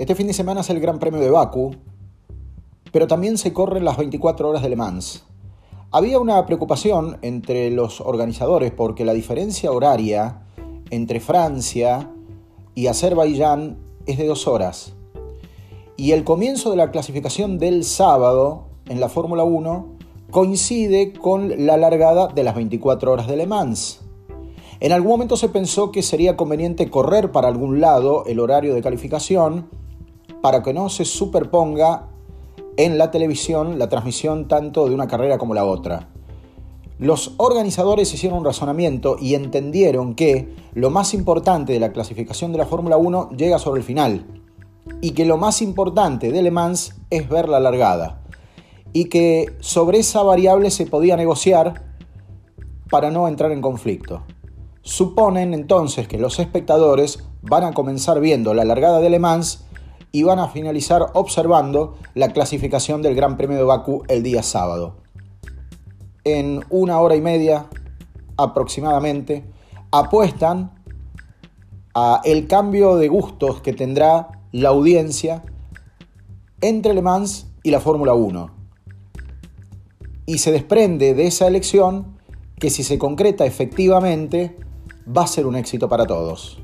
Este fin de semana es el Gran Premio de Baku, pero también se corren las 24 horas de Le Mans. Había una preocupación entre los organizadores porque la diferencia horaria entre Francia y Azerbaiyán es de dos horas. Y el comienzo de la clasificación del sábado en la Fórmula 1 coincide con la largada de las 24 horas de Le Mans. En algún momento se pensó que sería conveniente correr para algún lado el horario de calificación para que no se superponga en la televisión la transmisión tanto de una carrera como la otra. Los organizadores hicieron un razonamiento y entendieron que lo más importante de la clasificación de la Fórmula 1 llega sobre el final y que lo más importante de Le Mans es ver la largada y que sobre esa variable se podía negociar para no entrar en conflicto. Suponen entonces que los espectadores van a comenzar viendo la largada de Le Mans y van a finalizar observando la clasificación del Gran Premio de Bakú el día sábado. En una hora y media aproximadamente apuestan a el cambio de gustos que tendrá la audiencia entre Le Mans y la Fórmula 1. Y se desprende de esa elección que si se concreta efectivamente va a ser un éxito para todos.